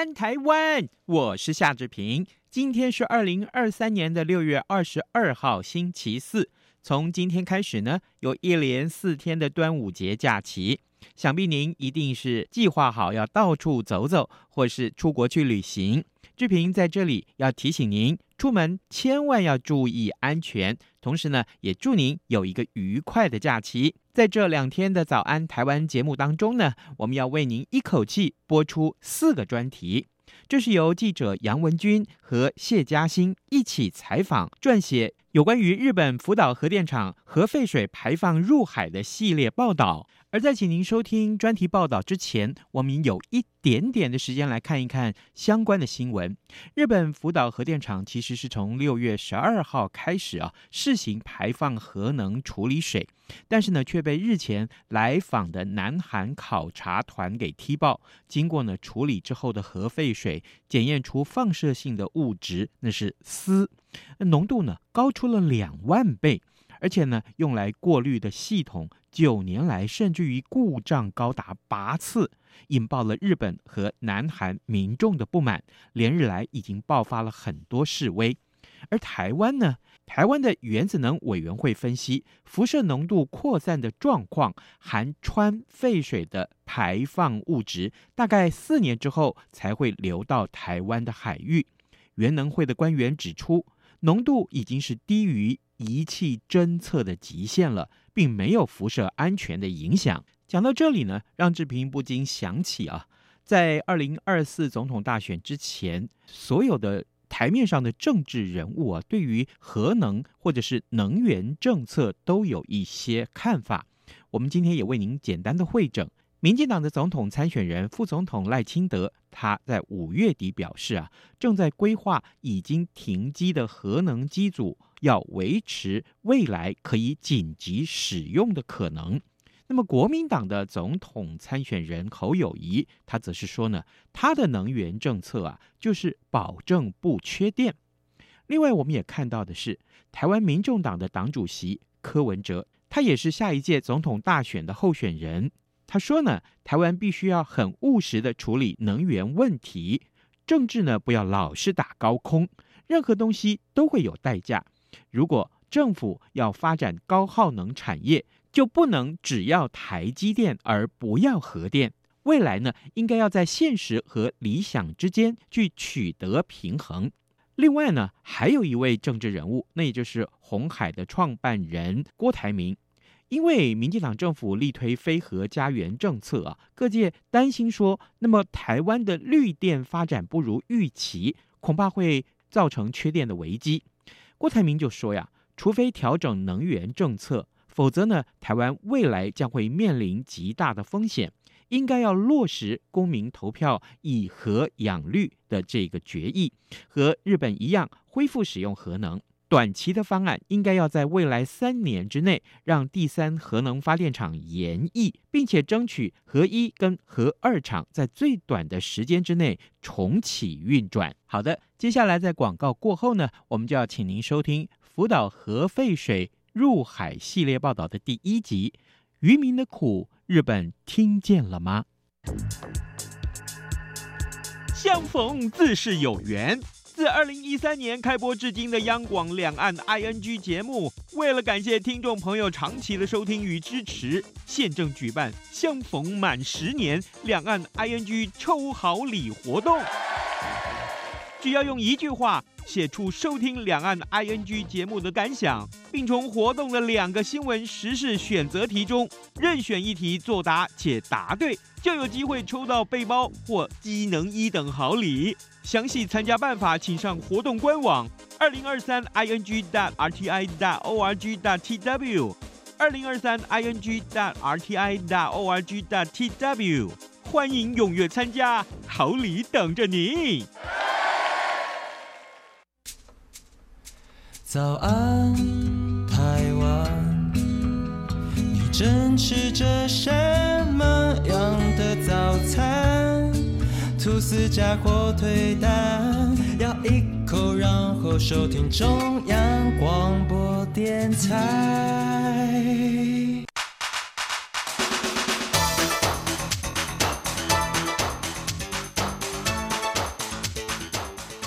安台湾，我是夏志平。今天是二零二三年的六月二十二号，星期四。从今天开始呢，有一连四天的端午节假期，想必您一定是计划好要到处走走，或是出国去旅行。志平在这里要提醒您，出门千万要注意安全。同时呢，也祝您有一个愉快的假期。在这两天的早安台湾节目当中呢，我们要为您一口气播出四个专题。这是由记者杨文君和谢佳欣一起采访撰写有关于日本福岛核电厂核废水排放入海的系列报道。而在请您收听专题报道之前，我们有一点点的时间来看一看相关的新闻。日本福岛核电厂其实是从六月十二号开始啊试行排放核能处理水，但是呢却被日前来访的南韩考察团给踢爆。经过呢处理之后的核废水检验出放射性的物质，那是鍶，浓度呢高出了两万倍。而且呢，用来过滤的系统九年来甚至于故障高达八次，引爆了日本和南韩民众的不满，连日来已经爆发了很多示威。而台湾呢，台湾的原子能委员会分析，辐射浓度扩散的状况，含氚废水的排放物质，大概四年之后才会流到台湾的海域。原能会的官员指出，浓度已经是低于。仪器侦测的极限了，并没有辐射安全的影响。讲到这里呢，让志平不禁想起啊，在二零二四总统大选之前，所有的台面上的政治人物啊，对于核能或者是能源政策都有一些看法。我们今天也为您简单的会诊。民进党的总统参选人副总统赖清德，他在五月底表示啊，正在规划已经停机的核能机组，要维持未来可以紧急使用的可能。那么国民党的总统参选人侯友谊，他则是说呢，他的能源政策啊，就是保证不缺电。另外，我们也看到的是，台湾民众党的党主席柯文哲，他也是下一届总统大选的候选人。他说呢，台湾必须要很务实的处理能源问题，政治呢不要老是打高空，任何东西都会有代价。如果政府要发展高耗能产业，就不能只要台积电而不要核电。未来呢，应该要在现实和理想之间去取得平衡。另外呢，还有一位政治人物，那也就是红海的创办人郭台铭。因为民进党政府力推非核家园政策啊，各界担心说，那么台湾的绿电发展不如预期，恐怕会造成缺电的危机。郭台铭就说呀，除非调整能源政策，否则呢，台湾未来将会面临极大的风险。应该要落实公民投票以核养绿的这个决议，和日本一样恢复使用核能。短期的方案应该要在未来三年之内让第三核能发电厂延役，并且争取核一跟核二厂在最短的时间之内重启运转。好的，接下来在广告过后呢，我们就要请您收听福岛核废水入海系列报道的第一集：渔民的苦，日本听见了吗？相逢自是有缘。自二零一三年开播至今的央广两岸 ING 节目，为了感谢听众朋友长期的收听与支持，现正举办相逢满十年两岸 ING 抽好礼活动。只要用一句话写出收听两岸 ING 节目的感想，并从活动的两个新闻时事选择题中任选一题作答，且答对就有机会抽到背包或机能一等好礼。详细参加办法，请上活动官网二零二三 ING dot RTI dot org dot TW 二零二三 ING dot RTI dot org dot TW，欢迎踊跃参加，好礼等着你。早安，台湾，你正吃着什么样的早餐？吐司加火腿蛋，咬一口，然后收听中央广播电台。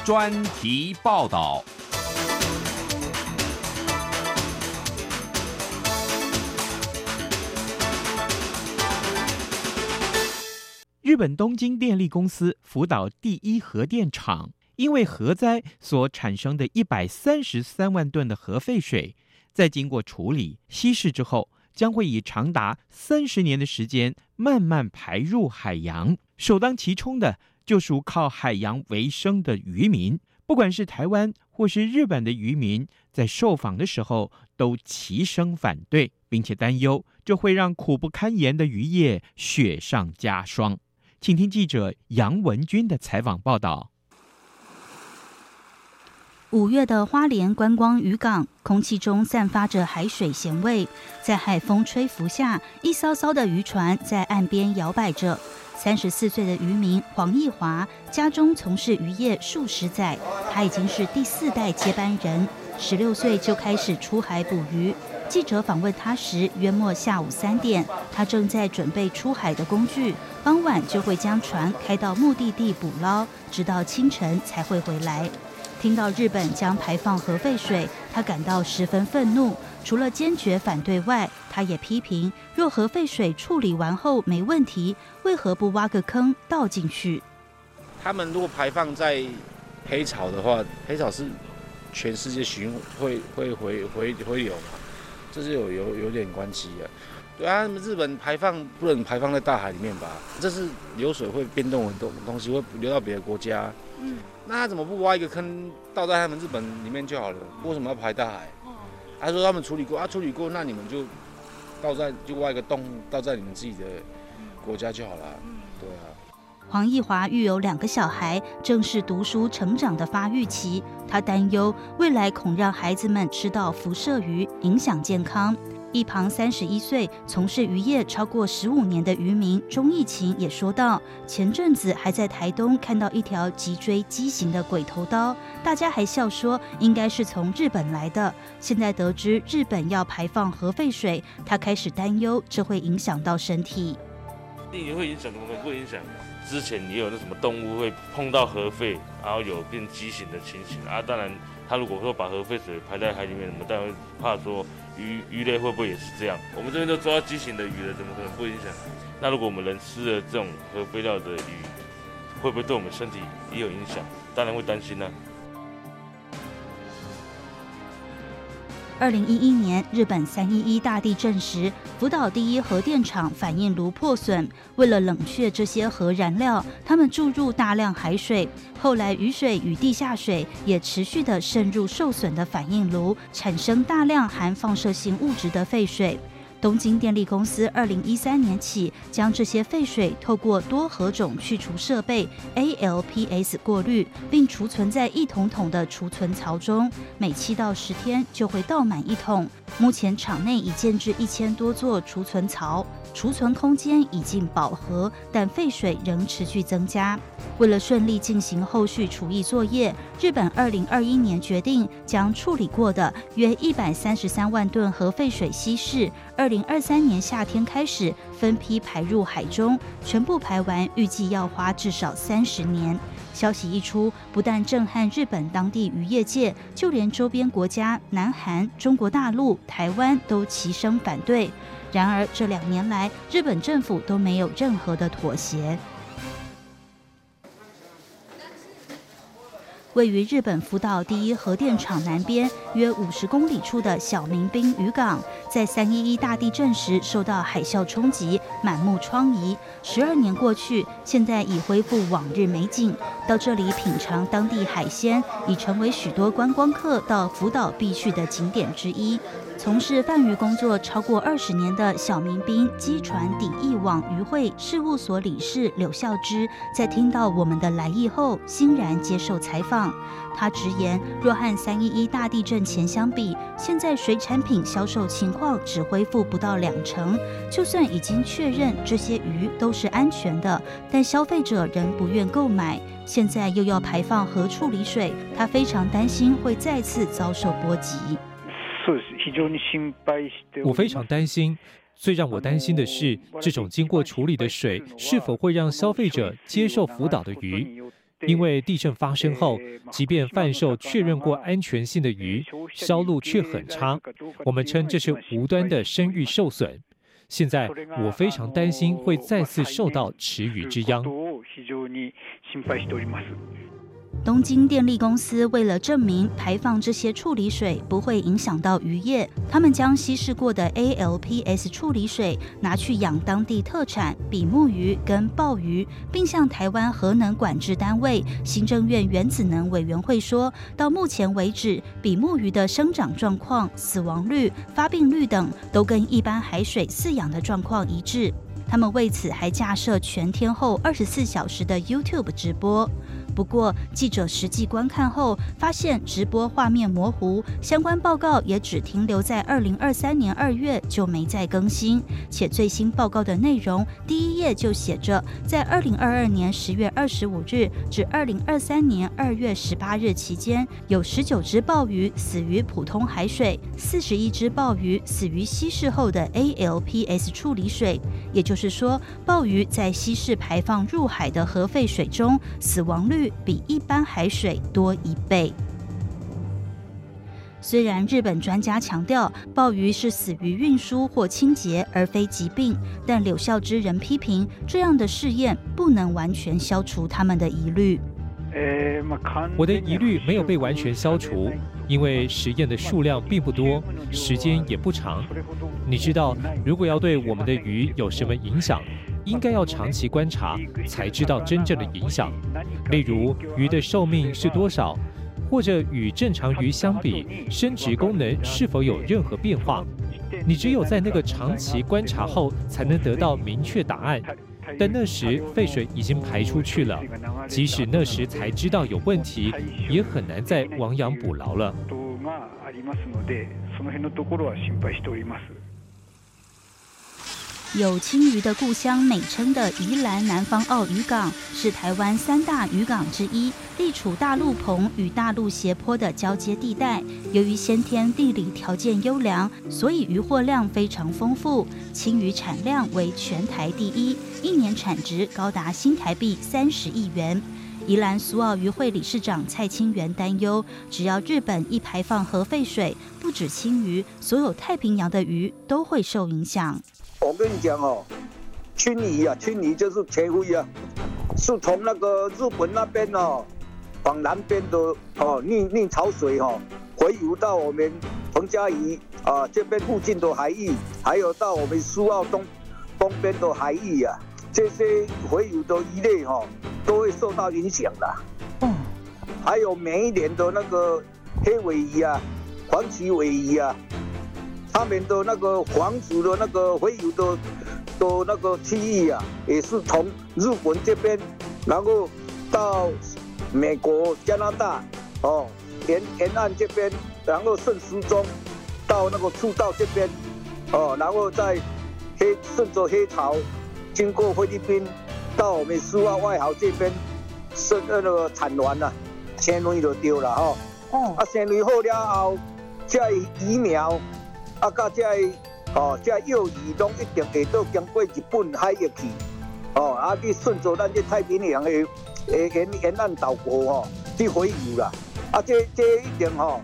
专题报道。日本东京电力公司福岛第一核电厂因为核灾所产生的一百三十三万吨的核废水，在经过处理稀释之后，将会以长达三十年的时间慢慢排入海洋。首当其冲的就属靠海洋为生的渔民，不管是台湾或是日本的渔民，在受访的时候都齐声反对，并且担忧这会让苦不堪言的渔业雪上加霜。请听记者杨文军的采访报道。五月的花莲观光渔港，空气中散发着海水咸味，在海风吹拂下，一艘艘的渔船在岸边摇摆着。三十四岁的渔民黄义华，家中从事渔业数十载，他已经是第四代接班人，十六岁就开始出海捕鱼。记者访问他时，约莫下午三点，他正在准备出海的工具，傍晚就会将船开到目的地捕捞，直到清晨才会回来。听到日本将排放核废水，他感到十分愤怒。除了坚决反对外，他也批评：若核废水处理完后没问题，为何不挖个坑倒进去？他们如果排放在黑潮的话，黑潮是全世界循会会回回回流？这是有有有点关系的，对啊，日本排放不能排放在大海里面吧？这是流水会变动很多东西，会流到别的国家。嗯，那他怎么不挖一个坑倒在他们日本里面就好了？为什么要排大海？他说他们处理过啊，处理过，那你们就倒在就挖一个洞倒在你们自己的国家就好了。对啊。黄义华育有两个小孩，正是读书成长的发育期。他担忧未来恐让孩子们吃到辐射鱼，影响健康。一旁三十一岁、从事渔业超过十五年的渔民钟义勤也说道：“前阵子还在台东看到一条脊椎畸形的鬼头刀，大家还笑说应该是从日本来的。现在得知日本要排放核废水，他开始担忧这会影响到身体。会影响，怎么可能不影响？”之前也有那什么动物会碰到核废，然后有变畸形的情形啊。当然，他如果说把核废水排在海里面，我们当然怕说鱼鱼类会不会也是这样？我们这边都抓畸形的鱼了，怎么可能不影响？那如果我们人吃了这种核废料的鱼，会不会对我们身体也有影响？当然会担心呢、二零一一年，日本三一一大地震时，福岛第一核电厂反应炉破损。为了冷却这些核燃料，他们注入大量海水。后来，雨水与地下水也持续的渗入受损的反应炉，产生大量含放射性物质的废水。东京电力公司二零一三年起，将这些废水透过多核种去除设备 ALPS 过滤，并储存在一桶桶的储存槽中，每七到十天就会倒满一桶。目前厂内已建置一千多座储存槽。储存空间已经饱和，但废水仍持续增加。为了顺利进行后续除役作业，日本二零二一年决定将处理过的约一百三十三万吨核废水稀释，二零二三年夏天开始分批排入海中，全部排完预计要花至少三十年。消息一出，不但震撼日本当地渔业界，就连周边国家南韩、中国大陆、台湾都齐声反对。然而，这两年来，日本政府都没有任何的妥协。位于日本福岛第一核电厂南边约五十公里处的小民兵渔港，在三一一大地震时受到海啸冲击，满目疮痍。十二年过去，现在已恢复往日美景。到这里品尝当地海鲜，已成为许多观光客到福岛必去的景点之一。从事贩鱼工作超过二十年的小民兵机船抵翼网渔会事务所理事柳孝之，在听到我们的来意后，欣然接受采访。他直言，若和三一一大地震前相比，现在水产品销售情况只恢复不到两成。就算已经确认这些鱼都是安全的，但消费者仍不愿购买。现在又要排放核处理水，他非常担心会再次遭受波及。我非常担心，最让我担心的是，这种经过处理的水是否会让消费者接受福岛的鱼？因为地震发生后，即便贩售确认过安全性的鱼，销路却很差。我们称这是无端的声誉受损。现在我非常担心会再次受到池鱼之殃。东京电力公司为了证明排放这些处理水不会影响到渔业，他们将稀释过的 ALPS 处理水拿去养当地特产比目鱼跟鲍鱼，并向台湾核能管制单位行政院原子能委员会说，到目前为止，比目鱼的生长状况、死亡率、发病率等都跟一般海水饲养的状况一致。他们为此还架设全天候二十四小时的 YouTube 直播。不过，记者实际观看后发现直播画面模糊，相关报告也只停留在二零二三年二月就没再更新。且最新报告的内容第一页就写着，在二零二二年十月二十五日至二零二三年二月十八日期间，有十九只鲍鱼死于普通海水，四十一只鲍鱼死于稀释后的 ALPS 处理水。也就是说，鲍鱼在稀释排放入海的核废水中，死亡率比一般海水多一倍。虽然日本专家强调鲍鱼是死于运输或清洁，而非疾病，但柳孝之人批评这样的试验不能完全消除他们的疑虑。我的疑虑没有被完全消除，因为实验的数量并不多，时间也不长。你知道，如果要对我们的鱼有什么影响，应该要长期观察才知道真正的影响。例如，鱼的寿命是多少，或者与正常鱼相比，生殖功能是否有任何变化？你只有在那个长期观察后，才能得到明确答案。但那时废水已经排出去了，即使那时才知道有问题，也很难再亡羊补牢了。有青鱼的故乡美称的宜兰南方澳渔港，是台湾三大渔港之一，地处大陆棚与大陆斜坡的交接地带。由于先天地理条件优良，所以渔获量非常丰富，青鱼产量为全台第一，一年产值高达新台币三十亿元。宜兰苏澳渔会理事长蔡清源担忧，只要日本一排放核废水，不止青鱼，所有太平洋的鱼都会受影响。我跟你讲哦，青鱼啊，青鱼就是茄灰啊，是从那个日本那边哦，往南边的哦逆逆潮水哦，回游到我们彭佳屿啊这边附近的海域，还有到我们苏澳东东边的海域啊，这些回游的鱼类哈、哦，都会受到影响的。嗯，还有每一年的那个黑尾鱼啊，黄鳍尾鱼啊。他们的那个防止的那个洄游的的那个区域啊，也是从日本这边，然后到美国、加拿大哦沿沿岸这边，然后顺时钟到那个赤道这边哦，然后再黑顺着黑潮经过菲律宾到我们苏澳外海这边，是那个产卵了，鲜鱼就丢了哦。哦。啊，鲜鱼好了后，再鱼苗。啊，到这哦，这幼鱼拢一定会到经过日本海域去，哦，啊，去顺着咱这太平洋的诶沿沿岸岛国吼去洄游啦，啊，这这一定吼，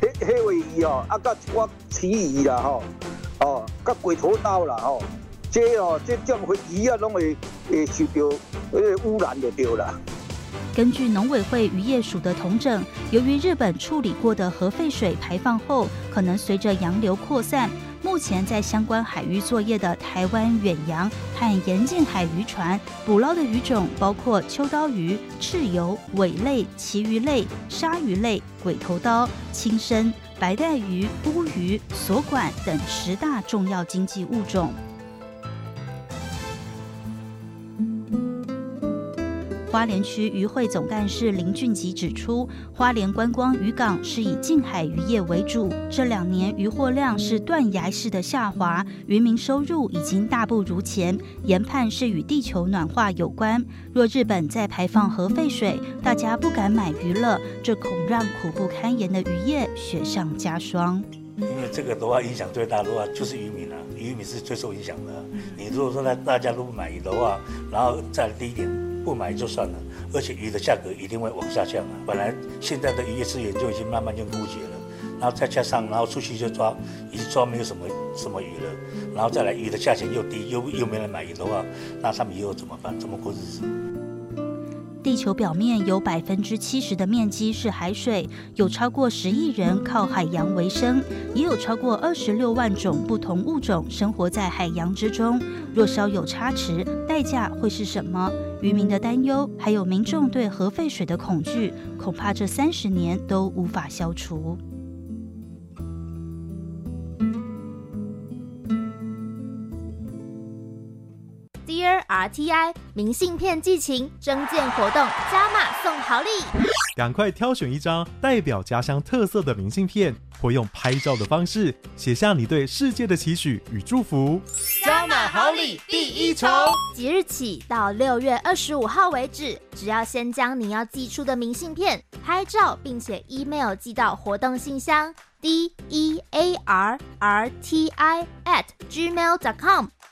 迄迄位鱼哦，啊，甲一寡旗鱼啦吼，哦，甲鬼头刀啦吼，这哦，这种鱼啊，拢会会受到呃污染就对啦。根据农委会渔业署的统整，由于日本处理过的核废水排放后，可能随着洋流扩散。目前在相关海域作业的台湾远洋和沿近海渔船捕捞的鱼种包括秋刀鱼、赤鱿、尾类、旗鱼类、鲨鱼类、鬼头刀、青身、白带鱼、乌鱼、锁管等十大重要经济物种。花莲区渔会总干事林俊吉指出，花莲观光渔港是以近海渔业为主，这两年渔获量是断崖式的下滑，渔民收入已经大不如前，研判是与地球暖化有关。若日本再排放核废水，大家不敢买鱼了，这恐让苦不堪言的渔业雪上加霜。因为这个的话，影响最大的话就是渔民了，渔民是最受影响的。你如果说大大家都不买鱼的话，然后再低一点。不买就算了，而且鱼的价格一定会往下降啊！本来现在的渔业资源就已经慢慢就枯竭了，然后再加上，然后出去就抓，已经抓没有什么什么鱼了，然后再来鱼的价钱又低，又又没人买鱼的话，那他们以后怎么办？怎么过日子？地球表面有百分之七十的面积是海水，有超过十亿人靠海洋为生，也有超过二十六万种不同物种生活在海洋之中。若稍有差池，代价会是什么？渔民的担忧，还有民众对核废水的恐惧，恐怕这三十年都无法消除。RTI，明信片寄情征件活动加码送好礼，赶快挑选一张代表家乡特色的明信片，或用拍照的方式写下你对世界的期许与祝福。加码好礼第一重，即日起到六月二十五号为止，只要先将你要寄出的明信片拍照，并且 email 寄到活动信箱 d e a r r t i at gmail dot com。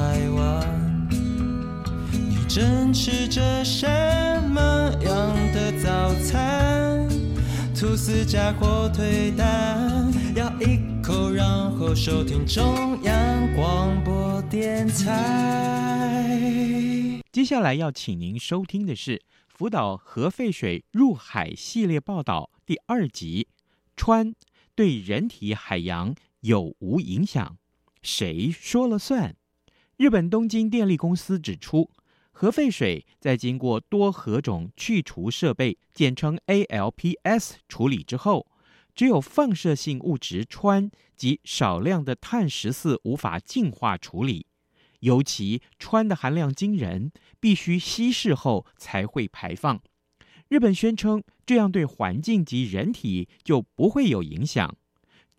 台湾，你正吃着什么样的早餐？吐司加火腿蛋，咬一口，然后收听中央广播电台。接下来要请您收听的是福岛核废水入海系列报道第二集：氚对人体海洋有无影响？谁说了算？日本东京电力公司指出，核废水在经过多核种去除设备（简称 ALPS） 处理之后，只有放射性物质氚及少量的碳十四无法净化处理。尤其氚的含量惊人，必须稀释后才会排放。日本宣称这样对环境及人体就不会有影响，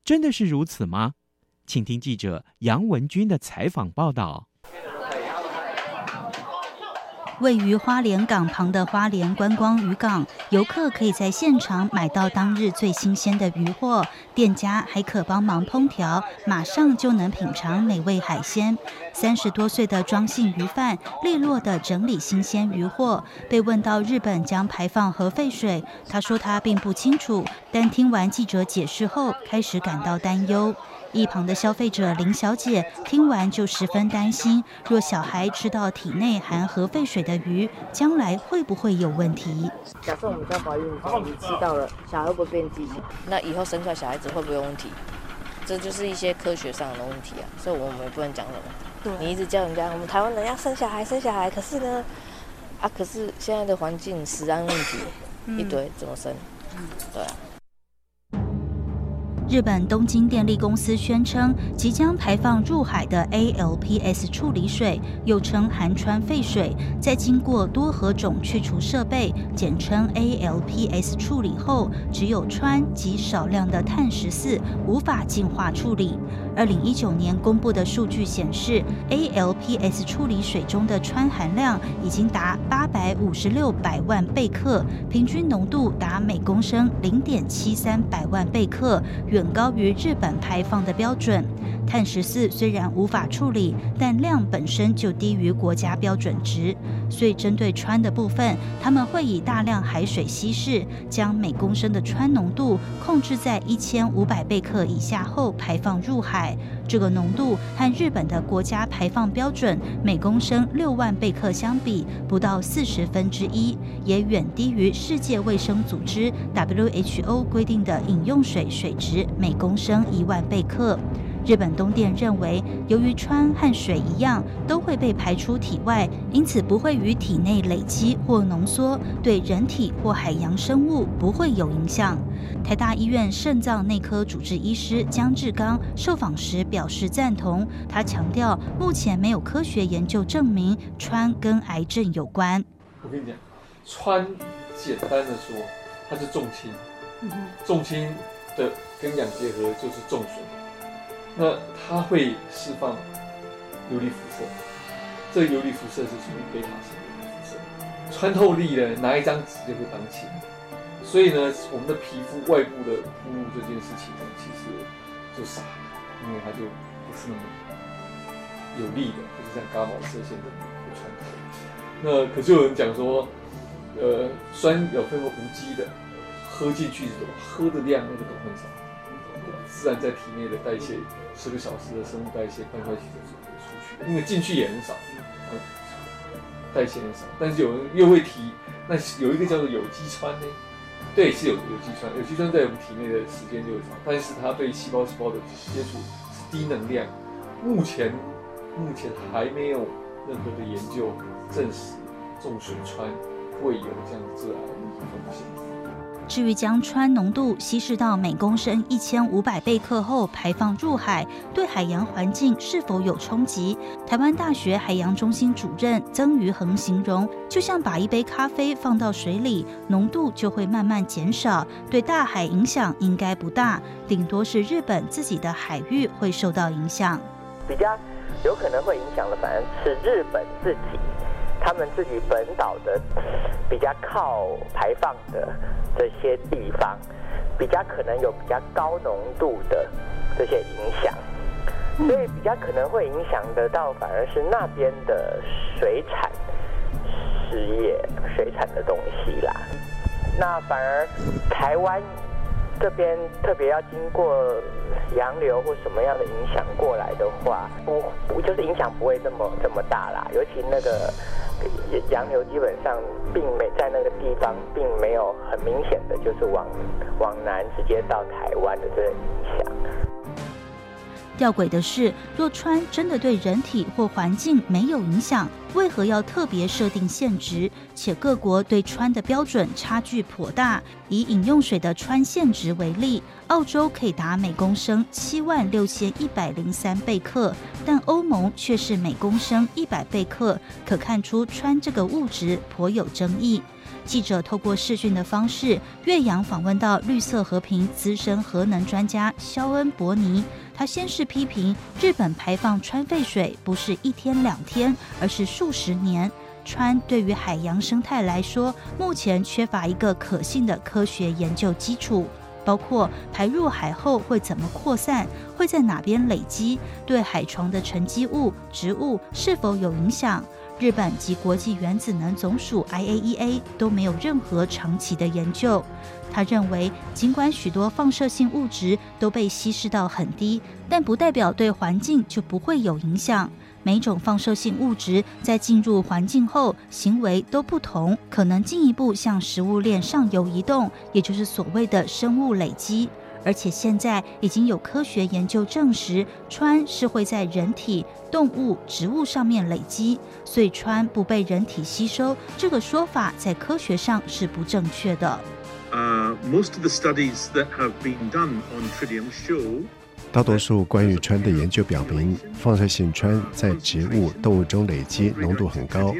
真的是如此吗？请听记者杨文军的采访报道。位于花莲港旁的花莲观光渔港，游客可以在现场买到当日最新鲜的渔获，店家还可帮忙烹调，马上就能品尝美味海鲜。三十多岁的庄姓渔贩利落地整理新鲜渔获。被问到日本将排放核废水，他说他并不清楚，但听完记者解释后，开始感到担忧。一旁的消费者林小姐听完就十分担心：若小孩吃到体内含核废水的鱼，将来会不会有问题？假设我们在怀孕的时候，你吃到了，小孩会不会变畸形？那以后生出来小孩子会不会有问题？这就是一些科学上的问题啊，所以我们也不能讲什么。你一直叫人家我们台湾人要生小孩，生小孩，可是呢，啊，可是现在的环境食安问题一堆，怎么生？对啊。日本东京电力公司宣称，即将排放入海的 ALPS 处理水，又称含氚废水，在经过多核种去除设备（简称 ALPS） 处理后，只有氚及少量的碳十四，无法净化处理。二零一九年公布的数据显示，ALPS 处理水中的氚含量已经达八百五十六百万贝克，平均浓度达每公升零点七三百万贝克，高于日本排放的标准。碳十四虽然无法处理，但量本身就低于国家标准值，所以针对氚的部分，他们会以大量海水稀释，将每公升的氚浓度控制在一千五百贝克以下后排放入海。这个浓度和日本的国家排放标准每公升六万贝克相比，不到四十分之一，也远低于世界卫生组织 WHO 规定的饮用水水质每公升一万贝克。日本东电认为，由于氚和水一样都会被排出体外，因此不会于体内累积或浓缩，对人体或海洋生物不会有影响。台大医院肾脏内科主治医师江志刚受访时表示赞同，他强调，目前没有科学研究证明氚跟癌症有关。我跟你讲，氚简单的说，它是重氢，重氢的跟氧结合就是重水。那它会释放游离辐射，这游离辐射是属于贝塔型游离辐射，穿透力呢，拿一张纸就会当钱。所以呢，我们的皮肤外部的暴露这件事情呢，其实就傻了，因为它就不是那么有力的，不是像伽马射线的穿透。那可是有人讲说，呃，酸有分为无机的，喝进去是什么？喝的量那个都很少。自然在体内的代谢，十个小时的生物代谢，快快就出去，因为进去也很少，代谢很少。但是有人又会提，那有一个叫做有机氚呢？对，是有有机氚，有机氚在我们体内的时间就长，但是它对细胞细胞的接触是低能量。目前目前还没有任何的研究证实重水氚会有这样致癌的风险。至于将氚浓度稀释到每公升一千五百贝克后排放入海，对海洋环境是否有冲击？台湾大学海洋中心主任曾余恒形容，就像把一杯咖啡放到水里，浓度就会慢慢减少，对大海影响应该不大，顶多是日本自己的海域会受到影响。比较有可能会影响的，反而是日本自己。他们自己本岛的比较靠排放的这些地方，比较可能有比较高浓度的这些影响，所以比较可能会影响得到，反而是那边的水产事业、水产的东西啦。那反而台湾这边特别要经过洋流或什么样的影响过来的话，不不就是影响不会这么这么大啦，尤其那个。洋流基本上并没在那个地方，并没有很明显的就是往往南直接到台湾的这个影响。吊诡的是，若川真的对人体或环境没有影响，为何要特别设定限值？且各国对氚的标准差距颇大。以饮用水的氚限值为例，澳洲可以达每公升七万六千一百零三贝克，但欧盟却是每公升一百贝克。可看出氚这个物质颇有争议。记者透过视讯的方式，岳阳访问到绿色和平资深核能专家肖恩·伯尼。他先是批评日本排放川废水不是一天两天，而是数十年。川对于海洋生态来说，目前缺乏一个可信的科学研究基础，包括排入海后会怎么扩散，会在哪边累积，对海床的沉积物、植物是否有影响。日本及国际原子能总署 （IAEA） 都没有任何长期的研究。他认为，尽管许多放射性物质都被稀释到很低，但不代表对环境就不会有影响。每种放射性物质在进入环境后，行为都不同，可能进一步向食物链上游移动，也就是所谓的生物累积。而且现在已经有科学研究证实，氚是会在人体、动物、植物上面累积，所以氚不被人体吸收，这个说法在科学上是不正确的。Uh, most of the studies that have been done on tritium show 大多数关于氚的研究表明，放射性氚在植物、动物中累积浓度很高。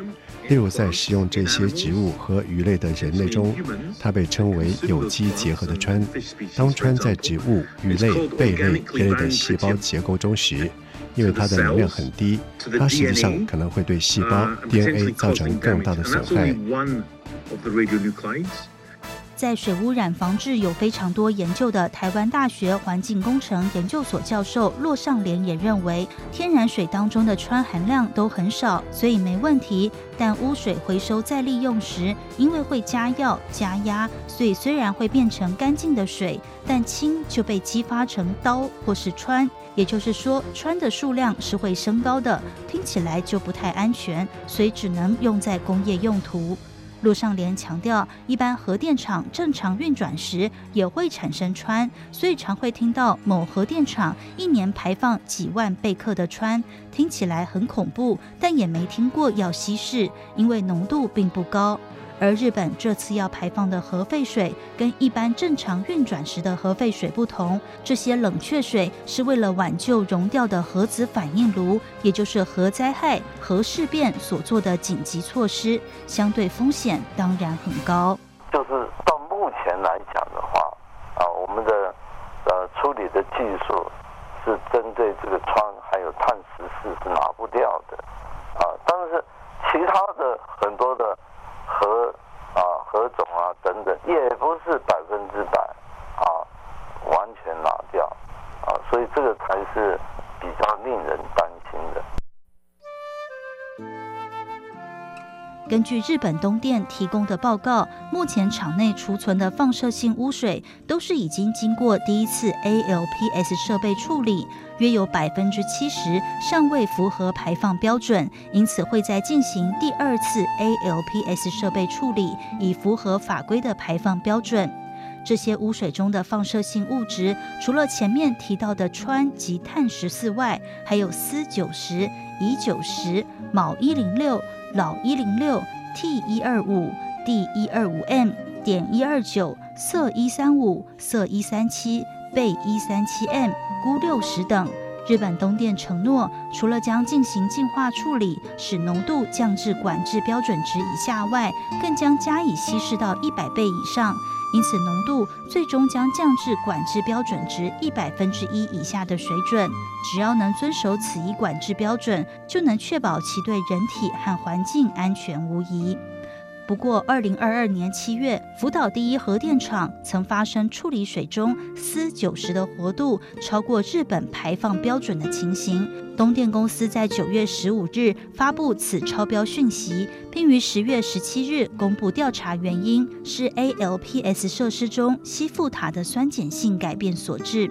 例如，在食用这些植物和鱼类的人类中，它被称为有机结合的氚。当氚在植物、鱼类、贝类、一类的细胞结构中时，因为它的能量很低，它实际上可能会对细胞 DNA 造成更大的损害。在水污染防治有非常多研究的台湾大学环境工程研究所教授骆尚廉也认为，天然水当中的氚含量都很少，所以没问题。但污水回收再利用时，因为会加药加压，所以虽然会变成干净的水，但氢就被激发成刀或是氚，也就是说，氚的数量是会升高的，听起来就不太安全，所以只能用在工业用途。陆尚廉强调，一般核电厂正常运转时也会产生氚，所以常会听到某核电厂一年排放几万贝克的氚，听起来很恐怖，但也没听过要稀释，因为浓度并不高。而日本这次要排放的核废水跟一般正常运转时的核废水不同，这些冷却水是为了挽救熔掉的核子反应炉，也就是核灾害、核事变所做的紧急措施，相对风险当然很高。就是到目前来讲的话，啊，我们的呃处理的技术是针对这个氚还有碳十四是拿不掉的，啊，但是其他的很多的。核啊，核种啊等等，也不是百分之百啊完全拿掉啊，所以这个才是比较令人担心的。根据日本东电提供的报告，目前厂内储存的放射性污水都是已经经过第一次 ALPS 设备处理。约有百分之七十尚未符合排放标准，因此会再进行第二次 ALPS 设备处理，以符合法规的排放标准。这些污水中的放射性物质，除了前面提到的氚及碳十四外，还有鍶九十、乙九十、锚一零六、老一零六、T 一二五、D 一二五 M、点一二九、色一三五、色一三七、背一三七 M。孤六十等，日本东电承诺，除了将进行净化处理，使浓度降至管制标准值以下外，更将加以稀释到一百倍以上，因此浓度最终将降至管制标准值一百分之一以下的水准。只要能遵守此一管制标准，就能确保其对人体和环境安全无疑。不过，二零二二年七月，福岛第一核电厂曾发生处理水中鍶九十的活度超过日本排放标准的情形。东电公司在九月十五日发布此超标讯息，并于十月十七日公布调查原因，是 ALPS 设施中吸附塔的酸碱性改变所致。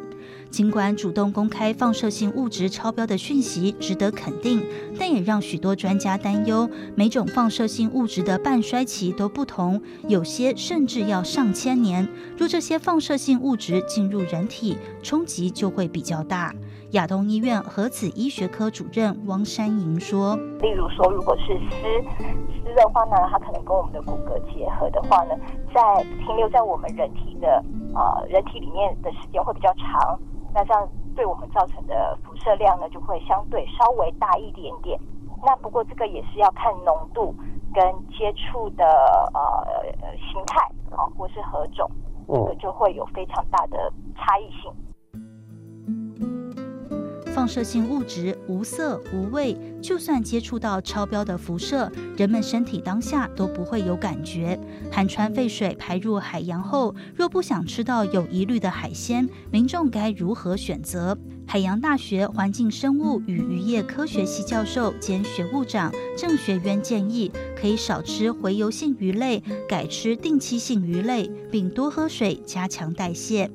尽管主动公开放射性物质超标的讯息值得肯定，但也让许多专家担忧，每种放射性物质的半衰期都不同，有些甚至要上千年。若这些放射性物质进入人体，冲击就会比较大。亚东医院核子医学科主任汪山莹说：“例如说，如果是鍶鍶的话呢，它可能跟我们的骨骼结合的话呢，在停留在我们人体的呃人体里面的时间会比较长。”那这样对我们造成的辐射量呢，就会相对稍微大一点点。那不过这个也是要看浓度跟接触的呃形态啊，或是何种，这个就会有非常大的差异性。放射性物质无色无味，就算接触到超标的辐射，人们身体当下都不会有感觉。含氚废水排入海洋后，若不想吃到有疑虑的海鲜，民众该如何选择？海洋大学环境生物与渔业科学系教授兼学务长郑学渊建议，可以少吃洄游性鱼类，改吃定期性鱼类，并多喝水，加强代谢。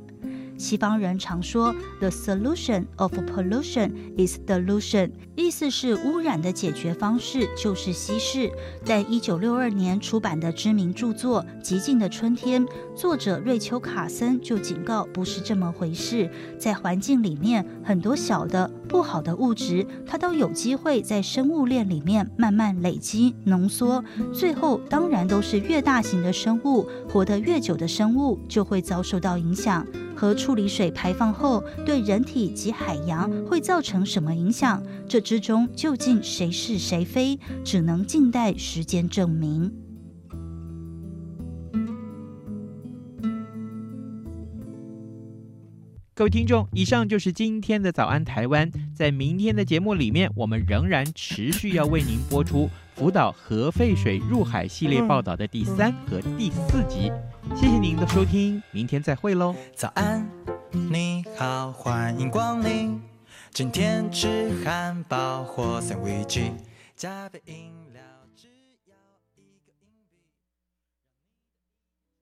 西方人常说，The solution of pollution is dilution，意思是污染的解决方式就是稀释。在一九六二年出版的知名著作《寂静的春天》，作者瑞秋·卡森就警告，不是这么回事。在环境里面，很多小的不好的物质，它都有机会在生物链里面慢慢累积、浓缩，最后当然都是越大型的生物，活得越久的生物就会遭受到影响。和处理水排放后对人体及海洋会造成什么影响？这之中究竟谁是谁非，只能静待时间证明。各位听众，以上就是今天的早安台湾。在明天的节目里面，我们仍然持续要为您播出福岛核废水入海系列报道的第三和第四集。谢谢您的收听，明天再会喽。早安，你好，欢迎光临。今天吃汉堡或三明治，加杯饮。